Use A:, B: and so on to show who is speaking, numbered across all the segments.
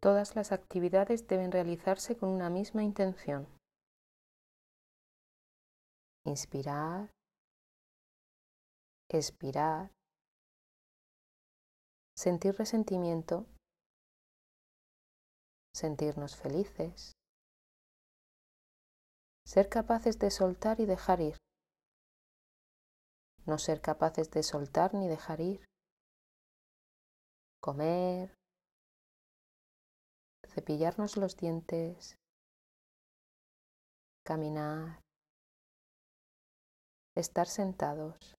A: Todas las actividades deben realizarse con una misma intención. Inspirar, expirar, sentir resentimiento, sentirnos felices, ser capaces de soltar y dejar ir, no ser capaces de soltar ni dejar ir, comer, cepillarnos los dientes, caminar, estar sentados,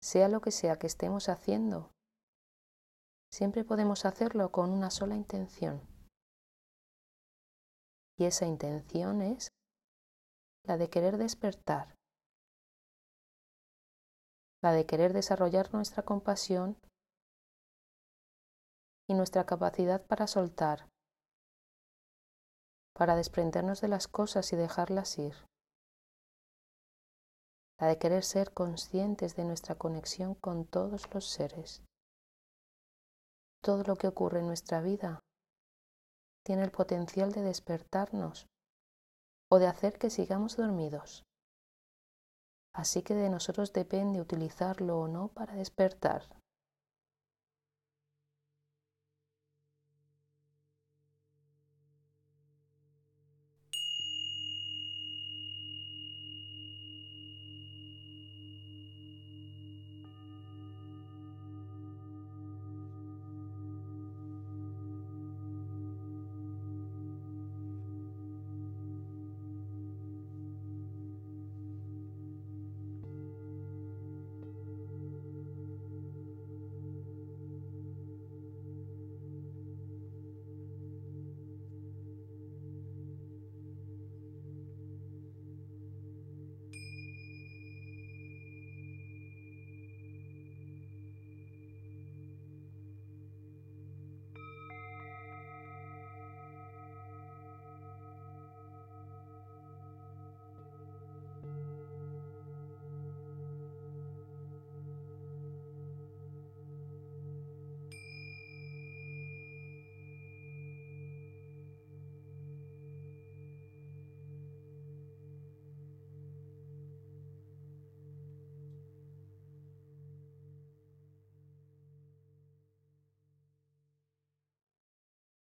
A: sea lo que sea que estemos haciendo, siempre podemos hacerlo con una sola intención. Y esa intención es la de querer despertar, la de querer desarrollar nuestra compasión y nuestra capacidad para soltar, para desprendernos de las cosas y dejarlas ir la de querer ser conscientes de nuestra conexión con todos los seres. Todo lo que ocurre en nuestra vida tiene el potencial de despertarnos o de hacer que sigamos dormidos. Así que de nosotros depende utilizarlo o no para despertar.